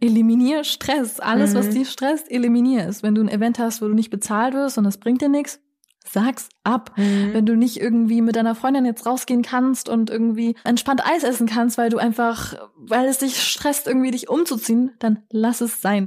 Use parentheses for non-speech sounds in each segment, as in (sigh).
eliminier Stress. Alles, mhm. was dich stresst, eliminier es. Wenn du ein Event hast, wo du nicht bezahlt wirst und das bringt dir nichts, sag's ab. Mhm. Wenn du nicht irgendwie mit deiner Freundin jetzt rausgehen kannst und irgendwie entspannt Eis essen kannst, weil du einfach, weil es dich stresst, irgendwie dich umzuziehen, dann lass es sein.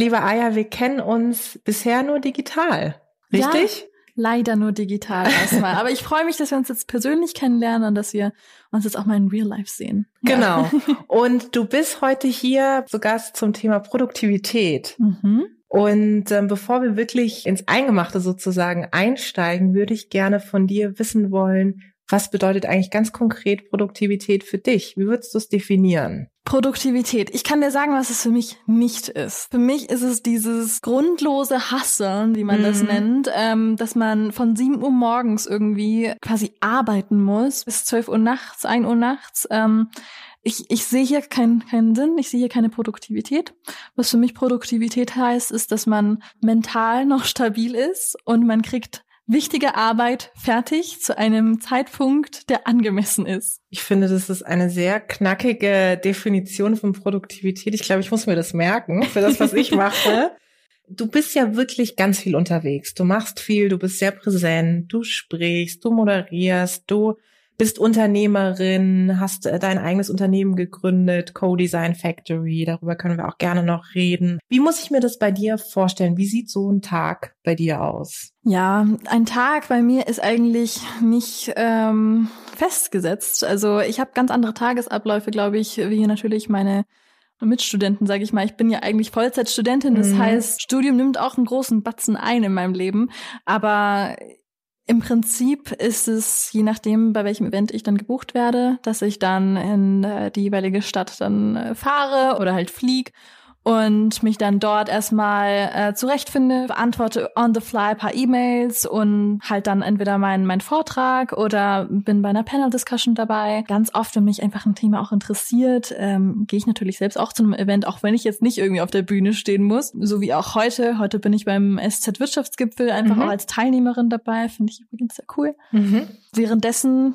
Liebe Aya, wir kennen uns bisher nur digital. Richtig? Ja, leider nur digital erstmal. Aber ich freue mich, dass wir uns jetzt persönlich kennenlernen und dass wir uns jetzt auch mal in Real Life sehen. Genau. (laughs) Und du bist heute hier zu Gast zum Thema Produktivität. Mhm. Und ähm, bevor wir wirklich ins Eingemachte sozusagen einsteigen, würde ich gerne von dir wissen wollen, was bedeutet eigentlich ganz konkret Produktivität für dich? Wie würdest du es definieren? Produktivität. Ich kann dir sagen, was es für mich nicht ist. Für mich ist es dieses grundlose Hasseln, wie man mhm. das nennt, ähm, dass man von 7 Uhr morgens irgendwie quasi arbeiten muss bis 12 Uhr nachts, 1 Uhr nachts. Ähm, ich, ich sehe hier keinen keinen Sinn, ich sehe hier keine Produktivität. Was für mich Produktivität heißt, ist, dass man mental noch stabil ist und man kriegt wichtige Arbeit fertig zu einem Zeitpunkt, der angemessen ist. Ich finde, das ist eine sehr knackige Definition von Produktivität. Ich glaube, ich muss mir das merken für das, was ich mache. (laughs) Du bist ja wirklich ganz viel unterwegs. Du machst viel, du bist sehr präsent, du sprichst, du moderierst, du bist Unternehmerin, hast äh, dein eigenes Unternehmen gegründet, Co-Design Factory, darüber können wir auch gerne noch reden. Wie muss ich mir das bei dir vorstellen? Wie sieht so ein Tag bei dir aus? Ja, ein Tag bei mir ist eigentlich nicht ähm, festgesetzt. Also ich habe ganz andere Tagesabläufe, glaube ich, wie natürlich meine Mitstudenten, sage ich mal. Ich bin ja eigentlich Vollzeitstudentin, das mhm. heißt, Studium nimmt auch einen großen Batzen ein in meinem Leben. Aber im Prinzip ist es, je nachdem, bei welchem Event ich dann gebucht werde, dass ich dann in äh, die jeweilige Stadt dann äh, fahre oder halt flieg und mich dann dort erstmal äh, zurechtfinde, beantworte on the fly paar E-Mails und halt dann entweder meinen mein Vortrag oder bin bei einer Panel-Discussion dabei. Ganz oft, wenn mich einfach ein Thema auch interessiert, ähm, gehe ich natürlich selbst auch zu einem Event, auch wenn ich jetzt nicht irgendwie auf der Bühne stehen muss. So wie auch heute. Heute bin ich beim SZ-Wirtschaftsgipfel einfach mhm. auch als Teilnehmerin dabei. Finde ich übrigens sehr cool. Mhm. Währenddessen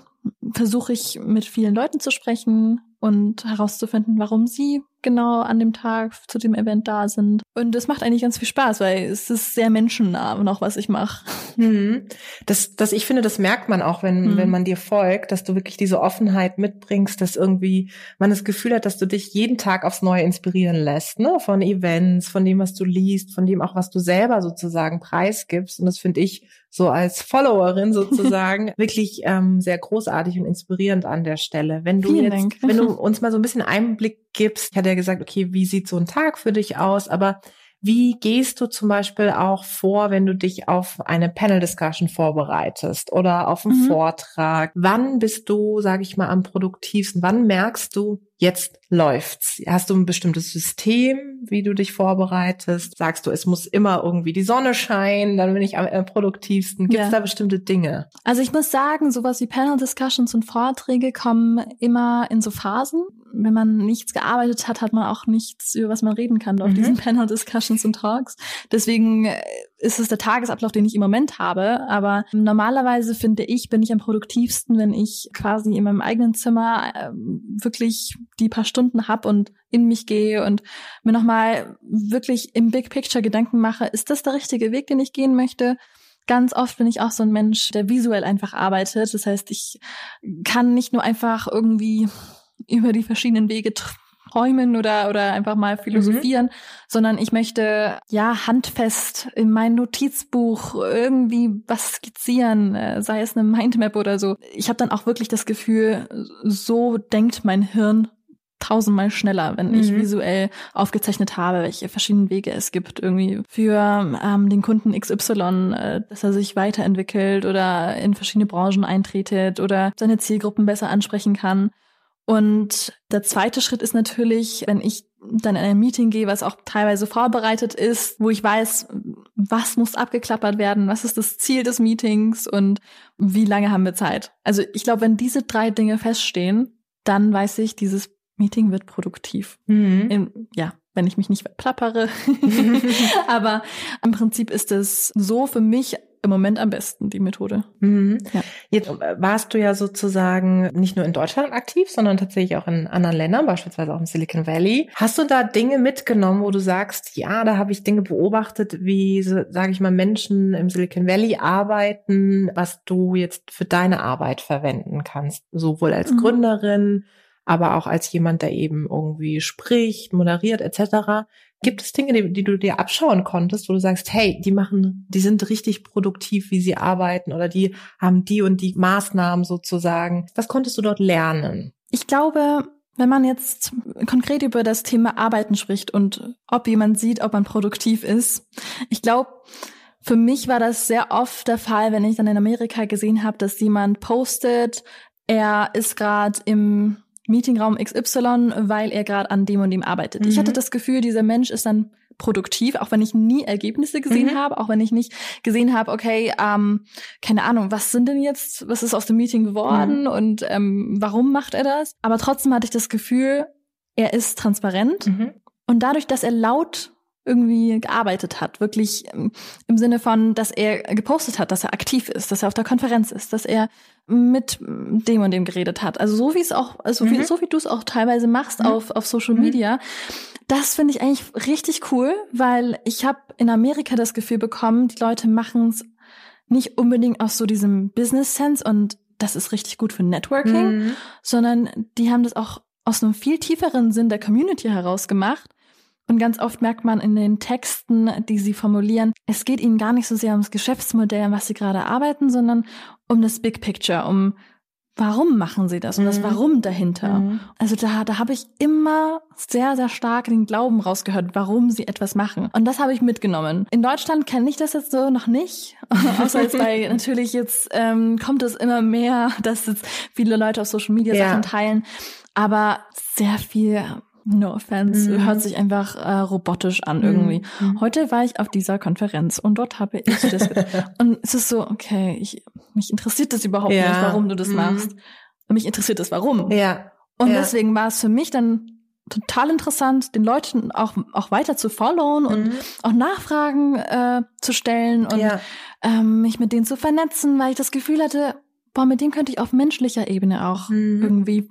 versuche ich mit vielen Leuten zu sprechen und herauszufinden, warum sie genau an dem Tag zu dem Event da sind. Und das macht eigentlich ganz viel Spaß, weil es ist sehr menschennah noch, was ich mache. Mhm. Das, das, ich finde, das merkt man auch, wenn, mhm. wenn man dir folgt, dass du wirklich diese Offenheit mitbringst, dass irgendwie man das Gefühl hat, dass du dich jeden Tag aufs Neue inspirieren lässt, ne? Von Events, von dem, was du liest, von dem auch, was du selber sozusagen preisgibst. Und das finde ich so als Followerin (laughs) sozusagen wirklich ähm, sehr großartig und inspirierend an der Stelle. Wenn du Vielen jetzt, Dank. wenn du uns mal so ein bisschen Einblick gibst, ich hatte ja gesagt, okay, wie sieht so ein Tag für dich aus? Aber wie gehst du zum Beispiel auch vor, wenn du dich auf eine Panel-Discussion vorbereitest oder auf einen mhm. Vortrag? Wann bist du, sage ich mal, am produktivsten? Wann merkst du, jetzt läuft's? Hast du ein bestimmtes System, wie du dich vorbereitest? Sagst du, es muss immer irgendwie die Sonne scheinen, dann bin ich am produktivsten? Gibt es ja. da bestimmte Dinge? Also ich muss sagen, sowas wie Panel-Discussions und Vorträge kommen immer in so Phasen. Wenn man nichts gearbeitet hat, hat man auch nichts, über was man reden kann auf mhm. diesen (laughs) Panel-Discussions und Talks. Deswegen äh, ist es der Tagesablauf, den ich im Moment habe. Aber normalerweise finde ich, bin ich am produktivsten, wenn ich quasi in meinem eigenen Zimmer äh, wirklich die paar Stunden hab und in mich gehe und mir nochmal wirklich im Big Picture Gedanken mache, ist das der richtige Weg, den ich gehen möchte? Ganz oft bin ich auch so ein Mensch, der visuell einfach arbeitet. Das heißt, ich kann nicht nur einfach irgendwie über die verschiedenen Wege träumen oder, oder einfach mal philosophieren, mhm. sondern ich möchte ja handfest in mein Notizbuch irgendwie was skizzieren, äh, sei es eine Mindmap oder so. Ich habe dann auch wirklich das Gefühl, so denkt mein Hirn tausendmal schneller, wenn ich mhm. visuell aufgezeichnet habe, welche verschiedenen Wege es gibt, irgendwie für ähm, den Kunden XY, äh, dass er sich weiterentwickelt oder in verschiedene Branchen eintretet oder seine Zielgruppen besser ansprechen kann. Und der zweite Schritt ist natürlich, wenn ich dann in ein Meeting gehe, was auch teilweise vorbereitet ist, wo ich weiß, was muss abgeklappert werden, was ist das Ziel des Meetings und wie lange haben wir Zeit. Also ich glaube, wenn diese drei Dinge feststehen, dann weiß ich, dieses Meeting wird produktiv. Mhm. In, ja, wenn ich mich nicht plappere. (laughs) (laughs) Aber im Prinzip ist es so für mich im Moment am besten, die Methode. Mhm. Ja. Jetzt äh, warst du ja sozusagen nicht nur in Deutschland aktiv, sondern tatsächlich auch in anderen Ländern, beispielsweise auch im Silicon Valley. Hast du da Dinge mitgenommen, wo du sagst, ja, da habe ich Dinge beobachtet, wie, sage ich mal, Menschen im Silicon Valley arbeiten, was du jetzt für deine Arbeit verwenden kannst, sowohl als mhm. Gründerin, aber auch als jemand, der eben irgendwie spricht, moderiert etc. Gibt es Dinge, die, die, du dir abschauen konntest, wo du sagst, hey, die machen, die sind richtig produktiv, wie sie arbeiten oder die haben die und die Maßnahmen sozusagen. Was konntest du dort lernen? Ich glaube, wenn man jetzt konkret über das Thema Arbeiten spricht und ob jemand sieht, ob man produktiv ist, ich glaube, für mich war das sehr oft der Fall, wenn ich dann in Amerika gesehen habe, dass jemand postet, er ist gerade im Meetingraum XY, weil er gerade an dem und dem arbeitet. Mhm. Ich hatte mhm. das Gefühl, dieser Mensch ist dann produktiv, auch wenn ich nie Ergebnisse gesehen mhm. habe, auch wenn ich nicht gesehen habe, okay, ähm, keine Ahnung, was sind denn jetzt, was ist aus dem Meeting geworden mhm. und ähm, warum macht er das? Aber trotzdem hatte ich das Gefühl, er ist transparent mhm. und dadurch, dass er laut irgendwie gearbeitet hat, wirklich ähm, im Sinne von, dass er gepostet hat, dass er aktiv ist, dass er auf der Konferenz ist, dass er mit dem und dem geredet hat. Also so wie es auch, also mhm. wie, so wie du es auch teilweise machst mhm. auf, auf Social mhm. Media. Das finde ich eigentlich richtig cool, weil ich habe in Amerika das Gefühl bekommen, die Leute machen es nicht unbedingt aus so diesem Business Sense und das ist richtig gut für Networking, mhm. sondern die haben das auch aus einem viel tieferen Sinn der Community heraus gemacht und ganz oft merkt man in den Texten, die sie formulieren, es geht ihnen gar nicht so sehr ums Geschäftsmodell, an was sie gerade arbeiten, sondern um das Big Picture, um warum machen sie das und das mhm. Warum dahinter. Mhm. Also da, da habe ich immer sehr, sehr stark den Glauben rausgehört, warum sie etwas machen. Und das habe ich mitgenommen. In Deutschland kenne ich das jetzt so noch nicht. (laughs) Außer jetzt bei (laughs) natürlich jetzt ähm, kommt es immer mehr, (laughs) dass jetzt viele Leute auf Social Media ja. Sachen teilen. Aber sehr viel No offense, mhm. hört sich einfach äh, robotisch an irgendwie. Mhm. Heute war ich auf dieser Konferenz und dort habe ich das (laughs) und es ist so, okay, ich, mich interessiert das überhaupt ja. nicht, warum du das mhm. machst. Und mich interessiert das, warum. Ja. Und ja. deswegen war es für mich dann total interessant, den Leuten auch auch weiter zu followen und mhm. auch Nachfragen äh, zu stellen und ja. ähm, mich mit denen zu vernetzen, weil ich das Gefühl hatte, boah, mit dem könnte ich auf menschlicher Ebene auch mhm. irgendwie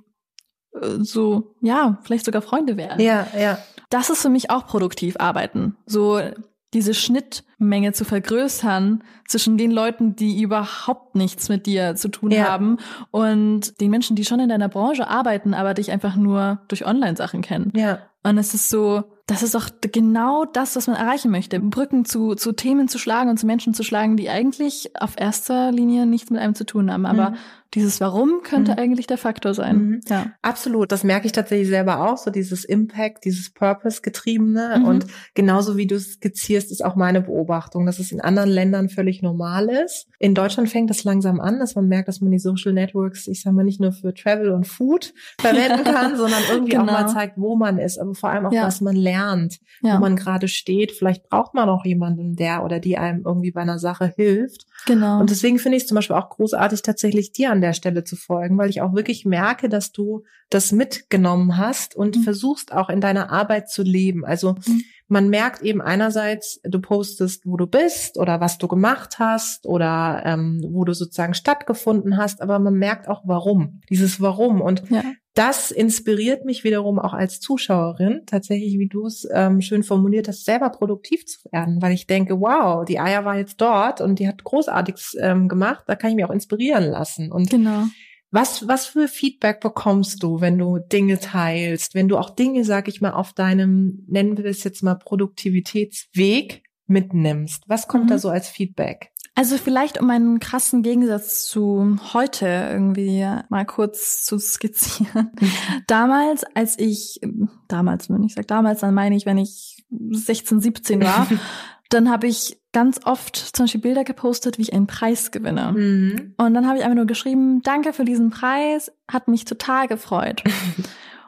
so, ja, vielleicht sogar Freunde werden. Ja, ja. Das ist für mich auch produktiv arbeiten. So diese Schnittmenge zu vergrößern zwischen den Leuten, die überhaupt nichts mit dir zu tun ja. haben und den Menschen, die schon in deiner Branche arbeiten, aber dich einfach nur durch Online-Sachen kennen. Ja. Und es ist so, das ist auch genau das, was man erreichen möchte. Brücken zu, zu Themen zu schlagen und zu Menschen zu schlagen, die eigentlich auf erster Linie nichts mit einem zu tun haben. Aber mhm dieses Warum könnte mhm. eigentlich der Faktor sein. Mhm. Ja. Absolut. Das merke ich tatsächlich selber auch, so dieses Impact, dieses Purpose-getriebene. Mhm. Und genauso wie du es skizzierst, ist auch meine Beobachtung, dass es in anderen Ländern völlig normal ist. In Deutschland fängt das langsam an, dass man merkt, dass man die Social Networks, ich sage mal, nicht nur für Travel und Food (laughs) verwenden kann, sondern irgendwie genau. auch mal genau. zeigt, wo man ist, aber vor allem auch, ja. was man lernt, ja. wo man gerade steht. Vielleicht braucht man auch jemanden, der oder die einem irgendwie bei einer Sache hilft. Genau. Und deswegen finde ich es zum Beispiel auch großartig, tatsächlich dir an der Stelle zu folgen, weil ich auch wirklich merke, dass du das mitgenommen hast und mhm. versuchst auch in deiner Arbeit zu leben. Also mhm. man merkt eben einerseits, du postest, wo du bist oder was du gemacht hast oder ähm, wo du sozusagen stattgefunden hast, aber man merkt auch warum. Dieses Warum. Und ja. Das inspiriert mich wiederum auch als Zuschauerin, tatsächlich, wie du es ähm, schön formuliert hast, selber produktiv zu werden, weil ich denke, wow, die Eier war jetzt dort und die hat Großartiges ähm, gemacht, da kann ich mich auch inspirieren lassen. Und genau. Was, was für Feedback bekommst du, wenn du Dinge teilst, wenn du auch Dinge, sag ich mal, auf deinem, nennen wir es jetzt mal, Produktivitätsweg mitnimmst? Was kommt mhm. da so als Feedback? Also vielleicht um einen krassen Gegensatz zu heute irgendwie mal kurz zu skizzieren. Mhm. Damals, als ich, damals, wenn ich sage damals, dann meine ich, wenn ich 16, 17 war, (laughs) dann habe ich ganz oft zum Beispiel Bilder gepostet, wie ich einen Preis gewinne. Mhm. Und dann habe ich einfach nur geschrieben, danke für diesen Preis, hat mich total gefreut. (laughs)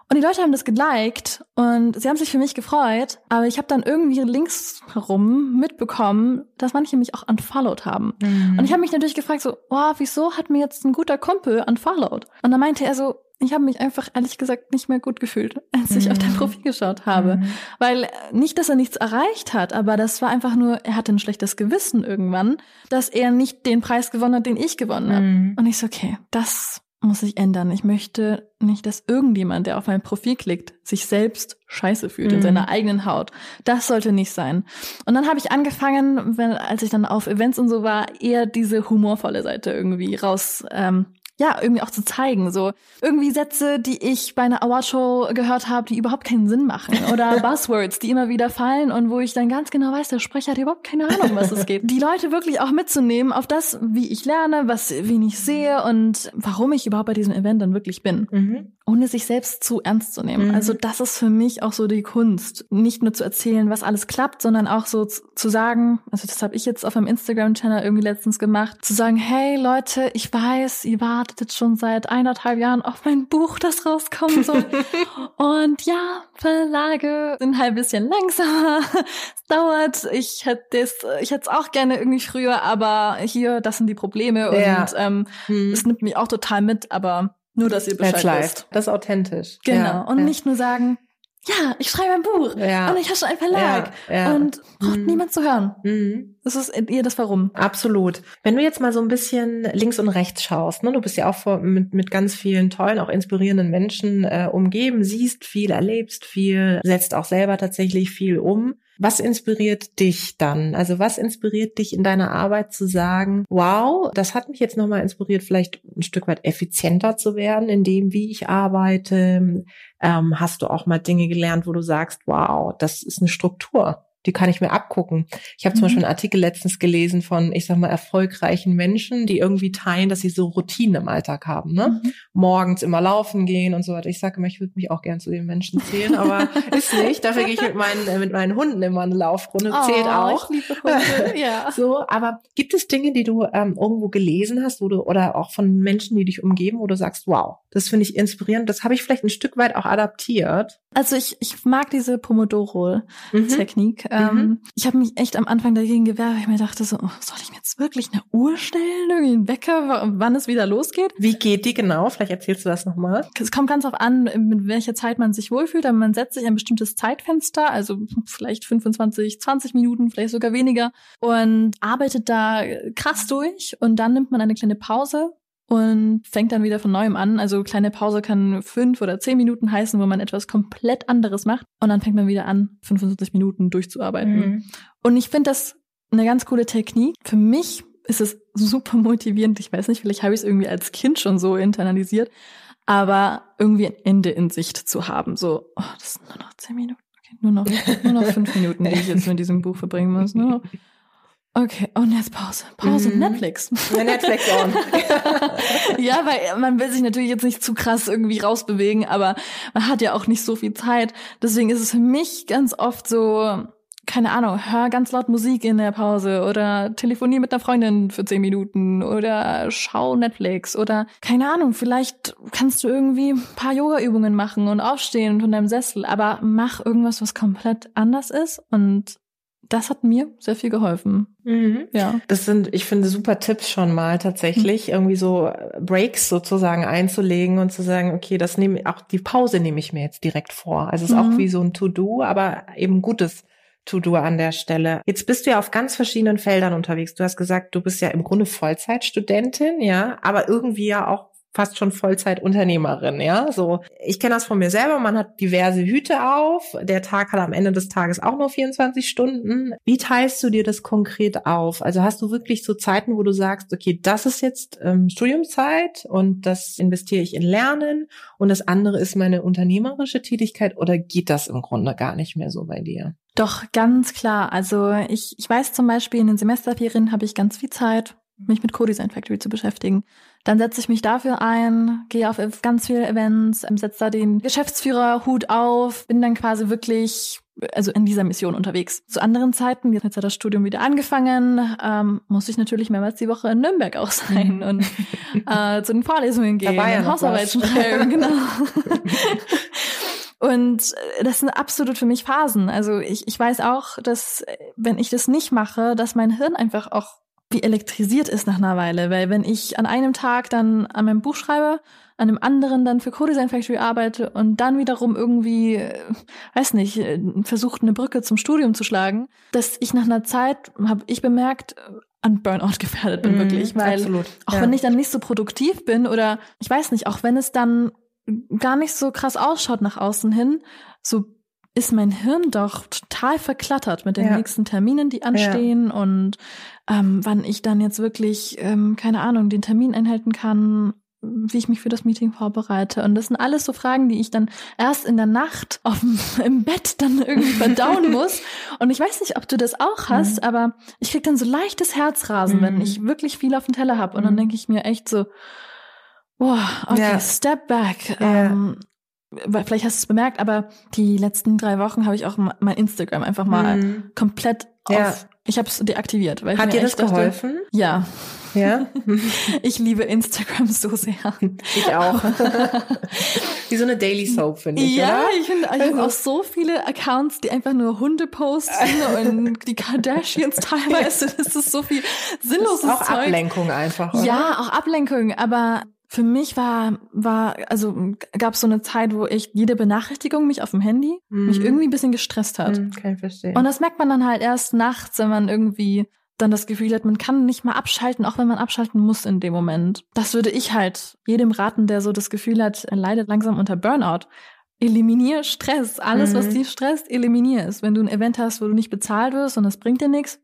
Und die Leute haben das geliked und sie haben sich für mich gefreut, aber ich habe dann irgendwie links herum mitbekommen, dass manche mich auch unfollowed haben. Mhm. Und ich habe mich natürlich gefragt so, oh, wieso hat mir jetzt ein guter Kumpel unfollowed? Und dann meinte er so, ich habe mich einfach ehrlich gesagt nicht mehr gut gefühlt, als ich mhm. auf dein mhm. Profil geschaut habe. Mhm. Weil äh, nicht, dass er nichts erreicht hat, aber das war einfach nur, er hatte ein schlechtes Gewissen irgendwann, dass er nicht den Preis gewonnen hat, den ich gewonnen habe. Mhm. Und ich so, okay, das muss sich ändern. Ich möchte nicht, dass irgendjemand, der auf mein Profil klickt, sich selbst scheiße fühlt mhm. in seiner eigenen Haut. Das sollte nicht sein. Und dann habe ich angefangen, wenn, als ich dann auf Events und so war, eher diese humorvolle Seite irgendwie raus ähm, ja, irgendwie auch zu zeigen. So irgendwie Sätze, die ich bei einer Awardshow gehört habe, die überhaupt keinen Sinn machen. Oder (laughs) Buzzwords, die immer wieder fallen und wo ich dann ganz genau weiß, der Sprecher hat überhaupt keine Ahnung, was es geht. (laughs) Die Leute wirklich auch mitzunehmen auf das, wie ich lerne, was, wen ich sehe und warum ich überhaupt bei diesem Event dann wirklich bin. Mhm ohne sich selbst zu ernst zu nehmen. Mhm. Also das ist für mich auch so die Kunst, nicht nur zu erzählen, was alles klappt, sondern auch so zu sagen, also das habe ich jetzt auf meinem Instagram-Channel irgendwie letztens gemacht, zu sagen, hey Leute, ich weiß, ihr wartet jetzt schon seit eineinhalb Jahren auf mein Buch, das rauskommen soll. (laughs) Und ja, Verlage sind halt ein bisschen langsamer. es dauert. Ich hätte es, ich hätte es auch gerne irgendwie früher, aber hier, das sind die Probleme ja. und ähm, mhm. es nimmt mich auch total mit, aber nur, dass ihr Bescheid That's wisst. Das ist authentisch. Genau. Ja, und ja. nicht nur sagen, ja, ich schreibe ein Buch ja. und ich habe schon einen Verlag und braucht mhm. niemand zu hören. Mhm. Das ist ihr das Warum. Absolut. Wenn du jetzt mal so ein bisschen links und rechts schaust, ne, du bist ja auch vor, mit, mit ganz vielen tollen, auch inspirierenden Menschen äh, umgeben, siehst viel, erlebst viel, setzt auch selber tatsächlich viel um. Was inspiriert dich dann? Also was inspiriert dich in deiner Arbeit zu sagen, wow, das hat mich jetzt nochmal inspiriert, vielleicht ein Stück weit effizienter zu werden in dem, wie ich arbeite? Ähm, hast du auch mal Dinge gelernt, wo du sagst, wow, das ist eine Struktur? Die kann ich mir abgucken. Ich habe zum mhm. Beispiel einen Artikel letztens gelesen von, ich sag mal, erfolgreichen Menschen, die irgendwie teilen, dass sie so Routinen im Alltag haben. Ne? Mhm. Morgens immer laufen gehen und so weiter. Ich sage immer, ich würde mich auch gern zu den Menschen zählen, aber (laughs) ist nicht. Dafür gehe ich mit meinen, äh, mit meinen Hunden immer eine Laufrunde. Oh, Zählt auch. Ich liebe Hunde. (laughs) ja. So, aber gibt es Dinge, die du ähm, irgendwo gelesen hast, wo du oder auch von Menschen, die dich umgeben, wo du sagst, wow, das finde ich inspirierend. Das habe ich vielleicht ein Stück weit auch adaptiert. Also ich, ich mag diese Pomodoro-Technik. Mhm. Ähm, mhm. Ich habe mich echt am Anfang dagegen gewehrt, weil ich mir dachte so, oh, soll ich mir jetzt wirklich eine Uhr stellen, irgendwie einen Wecker, wann es wieder losgeht? Wie geht die genau? Vielleicht erzählst du das nochmal. Es kommt ganz auf an, mit welcher Zeit man sich wohlfühlt. Aber man setzt sich ein bestimmtes Zeitfenster, also vielleicht 25, 20 Minuten, vielleicht sogar weniger und arbeitet da krass durch und dann nimmt man eine kleine Pause und fängt dann wieder von neuem an. Also kleine Pause kann fünf oder zehn Minuten heißen, wo man etwas komplett anderes macht. Und dann fängt man wieder an, 75 Minuten durchzuarbeiten. Mhm. Und ich finde das eine ganz coole Technik. Für mich ist es super motivierend. Ich weiß nicht, vielleicht habe ich es irgendwie als Kind schon so internalisiert, aber irgendwie ein Ende in Sicht zu haben. So, oh, das sind nur noch zehn Minuten. Okay, nur noch, nur noch fünf (laughs) Minuten, die ich jetzt mit diesem Buch verbringen muss. Nur noch Okay, und jetzt Pause. Pause, mhm. Netflix. Ja, Netflix on. (laughs) (laughs) ja, weil man will sich natürlich jetzt nicht zu krass irgendwie rausbewegen, aber man hat ja auch nicht so viel Zeit. Deswegen ist es für mich ganz oft so, keine Ahnung, hör ganz laut Musik in der Pause oder telefonier mit einer Freundin für zehn Minuten oder schau Netflix oder keine Ahnung, vielleicht kannst du irgendwie ein paar Yoga-Übungen machen und aufstehen von deinem Sessel, aber mach irgendwas, was komplett anders ist und das hat mir sehr viel geholfen. Mhm. Ja. Das sind, ich finde, super Tipps schon mal tatsächlich, mhm. irgendwie so Breaks sozusagen einzulegen und zu sagen, okay, das nehme auch die Pause nehme ich mir jetzt direkt vor. Also es ist mhm. auch wie so ein To-Do, aber eben gutes To-Do an der Stelle. Jetzt bist du ja auf ganz verschiedenen Feldern unterwegs. Du hast gesagt, du bist ja im Grunde Vollzeitstudentin, ja, aber irgendwie ja auch fast schon Vollzeitunternehmerin, ja. So, ich kenne das von mir selber. Man hat diverse Hüte auf. Der Tag hat am Ende des Tages auch nur 24 Stunden. Wie teilst du dir das konkret auf? Also hast du wirklich so Zeiten, wo du sagst, okay, das ist jetzt ähm, Studiumzeit und das investiere ich in Lernen und das andere ist meine unternehmerische Tätigkeit oder geht das im Grunde gar nicht mehr so bei dir? Doch, ganz klar. Also ich, ich weiß zum Beispiel, in den Semesterferien habe ich ganz viel Zeit, mich mit Co-Design Factory zu beschäftigen. Dann setze ich mich dafür ein, gehe auf ganz viele Events, setze da den Geschäftsführerhut auf, bin dann quasi wirklich also in dieser Mission unterwegs. Zu anderen Zeiten, jetzt hat das Studium wieder angefangen, ähm, muss ich natürlich mehrmals die Woche in Nürnberg auch sein mhm. und äh, zu den Vorlesungen gehen, ja Hausarbeiten schreiben, (laughs) genau. Und äh, das sind absolut für mich Phasen. Also ich, ich weiß auch, dass äh, wenn ich das nicht mache, dass mein Hirn einfach auch wie elektrisiert ist nach einer Weile. Weil wenn ich an einem Tag dann an meinem Buch schreibe, an einem anderen dann für Co-Design Factory arbeite und dann wiederum irgendwie, äh, weiß nicht, versucht eine Brücke zum Studium zu schlagen, dass ich nach einer Zeit, habe ich bemerkt, an Burnout (laughs) gefährdet bin, mm, wirklich. Weil absolut, auch ja. wenn ich dann nicht so produktiv bin oder ich weiß nicht, auch wenn es dann gar nicht so krass ausschaut nach außen hin, so ist mein Hirn doch total verklattert mit den ja. nächsten Terminen, die anstehen ja. und ähm, wann ich dann jetzt wirklich, ähm, keine Ahnung, den Termin einhalten kann, wie ich mich für das Meeting vorbereite. Und das sind alles so Fragen, die ich dann erst in der Nacht (laughs) auf im Bett dann irgendwie verdauen (laughs) muss. Und ich weiß nicht, ob du das auch hast, mhm. aber ich krieg dann so leichtes Herzrasen, mhm. wenn ich wirklich viel auf dem Teller habe. Und dann mhm. denke ich mir echt so, Boah, okay, ja. step back. Ja. Ähm, vielleicht hast du es bemerkt, aber die letzten drei Wochen habe ich auch mein Instagram einfach mal mhm. komplett ja. auf. Ich habe es deaktiviert. Weil Hat dir das geholfen? Dachte, ja. Ja. (laughs) (laughs) ich liebe Instagram so sehr. Ich auch. (laughs) Wie so eine Daily Soap, finde ich. Ja, oder? ich finde also. auch so viele Accounts, die einfach nur Hunde posten und die Kardashians teilweise. Das ist so viel sinnloses das ist auch Zeug. Ablenkung einfach. Oder? Ja, auch Ablenkung. Aber für mich war, war, also gab es so eine Zeit, wo ich jede Benachrichtigung mich auf dem Handy mhm. mich irgendwie ein bisschen gestresst hat. Mhm, kann ich verstehen. Und das merkt man dann halt erst nachts, wenn man irgendwie dann das Gefühl hat, man kann nicht mal abschalten, auch wenn man abschalten muss in dem Moment. Das würde ich halt jedem raten, der so das Gefühl hat, er leidet langsam unter Burnout. Eliminier Stress. Alles, mhm. was dich stresst, eliminier es. Wenn du ein Event hast, wo du nicht bezahlt wirst und das bringt dir nichts,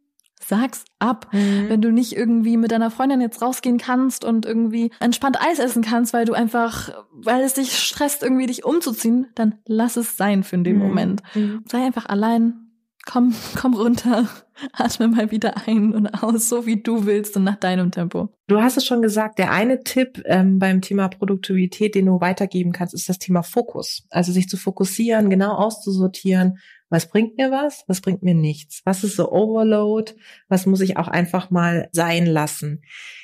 sag's ab. Mhm. Wenn du nicht irgendwie mit deiner Freundin jetzt rausgehen kannst und irgendwie entspannt Eis essen kannst, weil du einfach, weil es dich stresst, irgendwie dich umzuziehen, dann lass es sein für den mhm. Moment. Mhm. Sei einfach allein, komm, komm runter, (laughs) atme mal wieder ein und aus, so wie du willst und nach deinem Tempo. Du hast es schon gesagt, der eine Tipp ähm, beim Thema Produktivität, den du weitergeben kannst, ist das Thema Fokus. Also sich zu fokussieren, genau auszusortieren, was bringt mir was, was bringt mir nichts, was ist so Overload, was muss ich auch einfach mal sein lassen.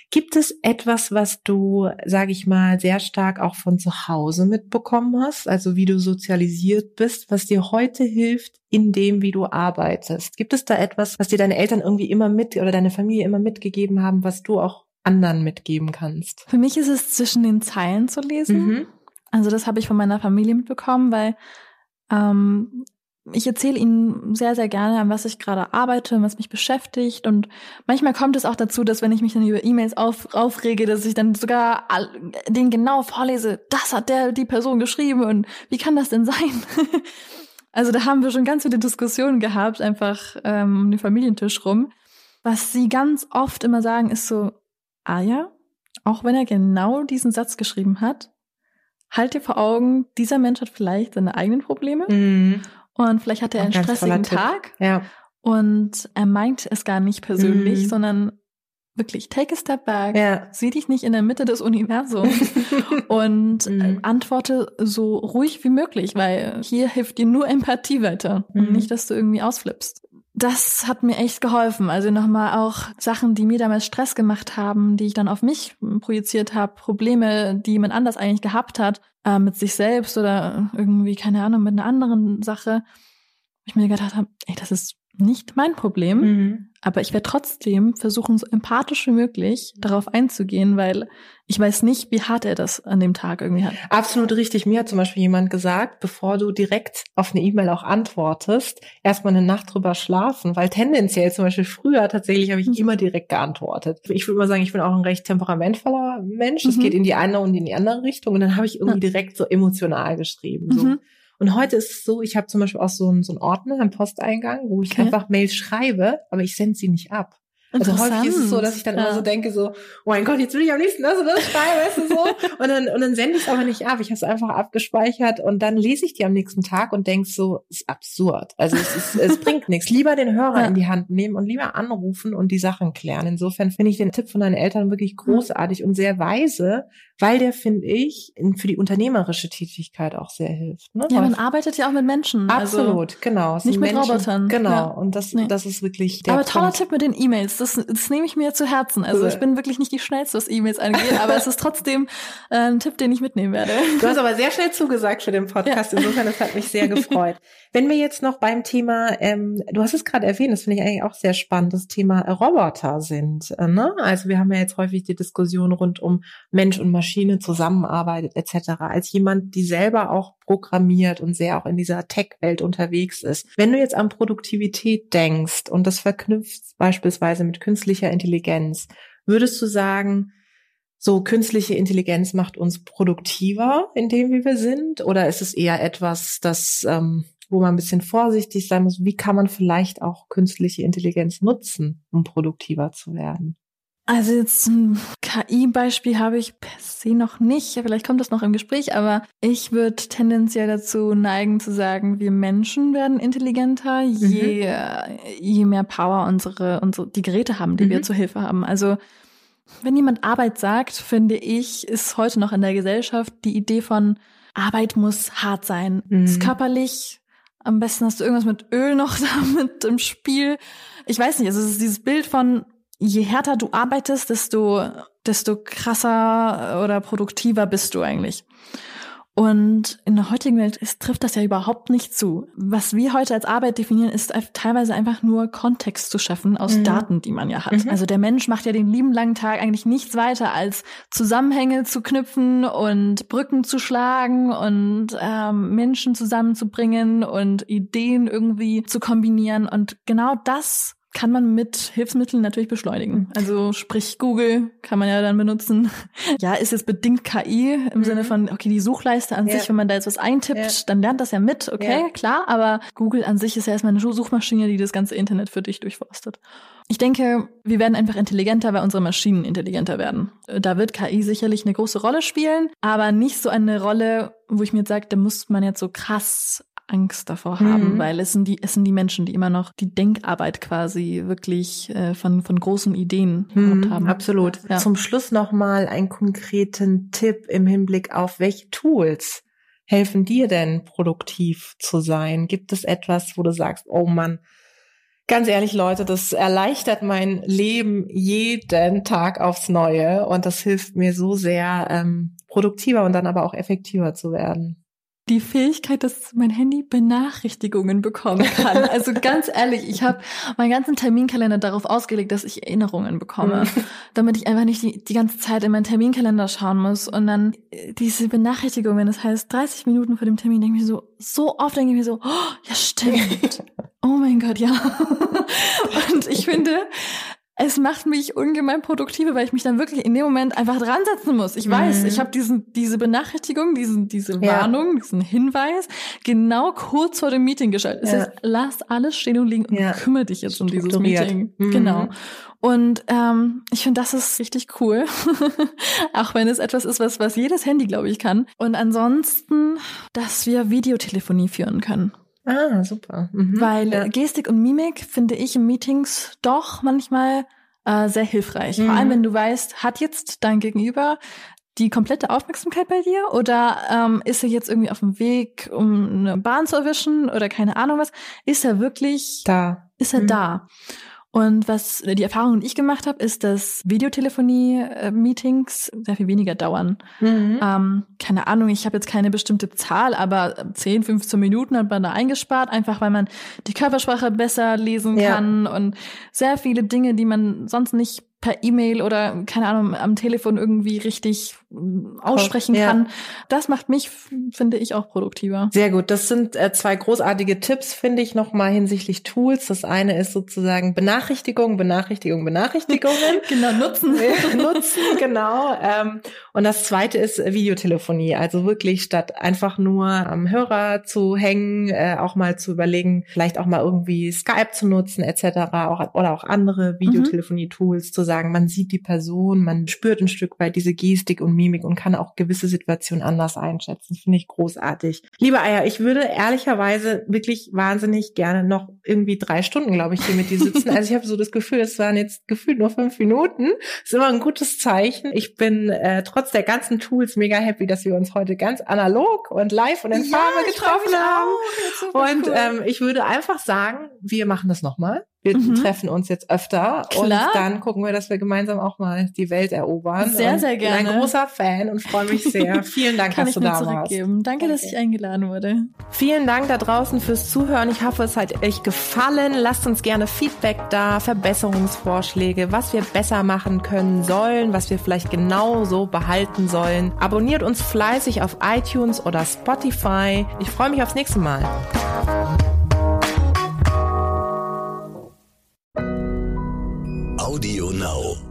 Gibt es etwas, was du, sage ich mal, sehr stark auch von zu Hause mitbekommen hast, also wie du sozialisiert bist, was dir heute hilft in dem, wie du arbeitest? Gibt es da etwas, was dir deine Eltern irgendwie immer mit oder deine Familie immer mitgegeben haben, was du auch anderen mitgeben kannst? Für mich ist es zwischen den Zeilen zu lesen. Mhm. Also das habe ich von meiner Familie mitbekommen, weil ähm, ich erzähle ihnen sehr, sehr gerne, an was ich gerade arbeite, was mich beschäftigt. Und manchmal kommt es auch dazu, dass wenn ich mich dann über E-Mails auf, aufrege, dass ich dann sogar den genau vorlese, das hat der, die Person geschrieben und wie kann das denn sein? (laughs) also da haben wir schon ganz viele Diskussionen gehabt, einfach ähm, um den Familientisch rum. Was sie ganz oft immer sagen, ist so, ah ja, auch wenn er genau diesen Satz geschrieben hat, halt dir vor Augen, dieser Mensch hat vielleicht seine eigenen Probleme. Mhm. Und vielleicht hat er einen stressigen Tag. Ja. Und er meint es gar nicht persönlich, mhm. sondern wirklich, take a step back, ja. sieh dich nicht in der Mitte des Universums (laughs) und äh, mhm. antworte so ruhig wie möglich, weil hier hilft dir nur Empathie weiter mhm. und nicht, dass du irgendwie ausflippst. Das hat mir echt geholfen. Also nochmal auch Sachen, die mir damals Stress gemacht haben, die ich dann auf mich projiziert habe, Probleme, die jemand anders eigentlich gehabt hat, äh, mit sich selbst oder irgendwie, keine Ahnung, mit einer anderen Sache, ich mir gedacht habe, ey, das ist nicht mein Problem, mhm. aber ich werde trotzdem versuchen, so empathisch wie möglich darauf einzugehen, weil ich weiß nicht, wie hart er das an dem Tag irgendwie hat. Absolut richtig. Mir hat zum Beispiel jemand gesagt, bevor du direkt auf eine E-Mail auch antwortest, erstmal eine Nacht drüber schlafen, weil tendenziell zum Beispiel früher tatsächlich habe ich mhm. immer direkt geantwortet. Ich würde mal sagen, ich bin auch ein recht temperamentvoller Mensch. Es mhm. geht in die eine und in die andere Richtung und dann habe ich irgendwie ja. direkt so emotional geschrieben. So. Mhm. Und heute ist es so, ich habe zum Beispiel auch so einen, so einen Ordner am Posteingang, wo ich okay. einfach Mails schreibe, aber ich sende sie nicht ab. Also häufig ist es so, dass ich dann ja. immer so denke, so, oh mein Gott, jetzt will ich am liebsten das und das schreiben, weißt du so. (laughs) Und dann, und dann sende ich es aber nicht ab. Ich habe es einfach abgespeichert und dann lese ich die am nächsten Tag und denk so, ist absurd. Also es, ist, es bringt nichts. Lieber den Hörer ja. in die Hand nehmen und lieber anrufen und die Sachen klären. Insofern finde ich den Tipp von deinen Eltern wirklich großartig und sehr weise, weil der, finde ich, für die unternehmerische Tätigkeit auch sehr hilft. Ne? Ja, man arbeitet ja auch mit Menschen. Also Absolut, also genau. Nicht mit Menschen, Robotern. Genau. Ja. Und das, nee. das ist wirklich der Aber toller Punkt. Tipp mit den E-Mails. Das, das nehme ich mir zu Herzen. Also ich bin wirklich nicht die schnellste, was E-Mails angeht, aber es ist trotzdem äh, ein Tipp, den ich mitnehmen werde. Du hast aber sehr schnell zugesagt für den Podcast. Ja. Insofern, das hat mich sehr gefreut. (laughs) Wenn wir jetzt noch beim Thema, ähm, du hast es gerade erwähnt, das finde ich eigentlich auch sehr spannend, das Thema Roboter sind. Äh, ne? Also wir haben ja jetzt häufig die Diskussion rund um Mensch und Maschine zusammenarbeitet etc. Als jemand, die selber auch programmiert und sehr auch in dieser Tech-Welt unterwegs ist. Wenn du jetzt an Produktivität denkst und das verknüpft beispielsweise mit künstlicher Intelligenz, würdest du sagen, so künstliche Intelligenz macht uns produktiver in dem, wie wir sind? Oder ist es eher etwas, das, ähm, wo man ein bisschen vorsichtig sein muss? Wie kann man vielleicht auch künstliche Intelligenz nutzen, um produktiver zu werden? Also jetzt ein KI-Beispiel habe ich per se noch nicht. Vielleicht kommt das noch im Gespräch, aber ich würde tendenziell dazu neigen zu sagen, wir Menschen werden intelligenter, mhm. je, je mehr Power unsere, unsere die Geräte haben, die mhm. wir zur Hilfe haben. Also wenn jemand Arbeit sagt, finde ich, ist heute noch in der Gesellschaft die Idee von Arbeit muss hart sein. Mhm. Ist körperlich. Am besten hast du irgendwas mit Öl noch (laughs) damit im Spiel. Ich weiß nicht, also es ist dieses Bild von je härter du arbeitest, desto, desto krasser oder produktiver bist du eigentlich. Und in der heutigen Welt ist, trifft das ja überhaupt nicht zu. Was wir heute als Arbeit definieren, ist teilweise einfach nur Kontext zu schaffen aus mhm. Daten, die man ja hat. Mhm. Also der Mensch macht ja den lieben langen Tag eigentlich nichts weiter, als Zusammenhänge zu knüpfen und Brücken zu schlagen und ähm, Menschen zusammenzubringen und Ideen irgendwie zu kombinieren. Und genau das kann man mit Hilfsmitteln natürlich beschleunigen. Also sprich Google kann man ja dann benutzen. (laughs) Ja, ist jetzt bedingt KI im mhm. Sinne von, okay, die Suchleiste an ja. sich, wenn man da jetzt was eintippt, ja. dann lernt das ja mit, okay, ja. klar, aber Google an sich ist ja erstmal eine Suchmaschine, die das ganze Internet für dich durchforstet. Ich denke, wir werden einfach intelligenter, weil unsere Maschinen intelligenter werden. Da wird KI sicherlich eine große Rolle spielen, aber nicht so eine Rolle, wo ich mir jetzt sage, da muss man jetzt so krass Angst davor haben, mhm. weil es sind die es sind die Menschen, die immer noch die Denkarbeit quasi wirklich äh, von von großen Ideen mhm, haben. Absolut. Ja. Zum Schluss noch mal einen konkreten Tipp im Hinblick auf welche Tools helfen dir denn produktiv zu sein? Gibt es etwas, wo du sagst, oh Mann, Ganz ehrlich, Leute, das erleichtert mein Leben jeden Tag aufs Neue und das hilft mir so sehr, ähm, produktiver und dann aber auch effektiver zu werden die Fähigkeit, dass mein Handy Benachrichtigungen bekommen kann. (laughs) Also ganz ehrlich, ich habe meinen ganzen Terminkalender darauf ausgelegt, dass ich Erinnerungen bekomme, mhm. damit ich einfach nicht die, die ganze Zeit in meinen Terminkalender schauen muss und dann äh, diese Benachrichtigungen, das heißt 30 Minuten vor dem Termin denke ich mir so, so oft denke ich mir so, oh, ja stimmt. (laughs) Oh mein Gott, ja. (laughs) Und ich finde, es macht mich ungemein produktiver, weil ich mich dann wirklich in dem Moment einfach dran setzen muss. Ich weiß, mhm. ich habe diesen diese Benachrichtigung, diesen diese Warnung, ja. diesen Hinweis genau kurz vor dem Meeting geschaltet. Es ja. ist, lass alles stehen und liegen und ja. kümmere dich jetzt um dieses Meeting. Mhm. Genau. Und ähm, ich finde, das ist richtig cool, (laughs) auch wenn es etwas ist, was was jedes Handy, glaube ich, kann. Und ansonsten, dass wir Videotelefonie führen können. Ah, super. Mhm. Weil ja. Gestik und Mimik finde ich in Meetings doch manchmal äh, sehr hilfreich. Mhm. Vor allem, wenn du weißt, hat jetzt dein Gegenüber die komplette Aufmerksamkeit bei dir oder ähm, ist er jetzt irgendwie auf dem Weg, um eine Bahn zu erwischen oder keine Ahnung was? Ist er wirklich da? Ist er mhm. da? Und was die Erfahrung, die ich gemacht habe, ist, dass Videotelefonie-Meetings sehr viel weniger dauern. Mhm. Ähm, keine Ahnung, ich habe jetzt keine bestimmte Zahl, aber 10, 15 Minuten hat man da eingespart, einfach weil man die Körpersprache besser lesen ja. kann und sehr viele Dinge, die man sonst nicht per E-Mail oder keine Ahnung am Telefon irgendwie richtig aussprechen ja. kann. Das macht mich, finde ich, auch produktiver. Sehr gut. Das sind äh, zwei großartige Tipps, finde ich, nochmal hinsichtlich Tools. Das eine ist sozusagen Benachrichtigung, Benachrichtigung, Benachrichtigungen. (laughs) genau, nutzen. nutzen, genau. Ähm, und das zweite ist Videotelefonie. Also wirklich statt einfach nur am Hörer zu hängen, äh, auch mal zu überlegen, vielleicht auch mal irgendwie Skype zu nutzen, etc. Auch, oder auch andere mhm. Videotelefonie-Tools zu sagen, man sieht die Person, man spürt ein Stück weit diese Gestik und Mimik und kann auch gewisse Situationen anders einschätzen. Finde ich großartig. Liebe Eier, ich würde ehrlicherweise wirklich wahnsinnig gerne noch irgendwie drei Stunden, glaube ich, hier mit dir sitzen. Also ich habe so das Gefühl, es waren jetzt gefühlt nur fünf Minuten. Ist immer ein gutes Zeichen. Ich bin äh, trotz der ganzen Tools mega happy, dass wir uns heute ganz analog und live und in ja, Farbe getroffen haben. Und cool. ähm, ich würde einfach sagen, wir machen das nochmal. Wir mhm. treffen uns jetzt öfter Klar. und dann gucken wir, dass wir gemeinsam auch mal die Welt erobern. Sehr, und sehr gerne. Ich bin ein großer Fan und freue mich sehr. (laughs) Vielen Dank, dass du da warst. Danke, okay. dass ich eingeladen wurde. Vielen Dank da draußen fürs Zuhören. Ich hoffe, es hat euch gefallen. Lasst uns gerne Feedback da, Verbesserungsvorschläge, was wir besser machen können sollen, was wir vielleicht genau so behalten sollen. Abonniert uns fleißig auf iTunes oder Spotify. Ich freue mich aufs nächste Mal. Audio Now.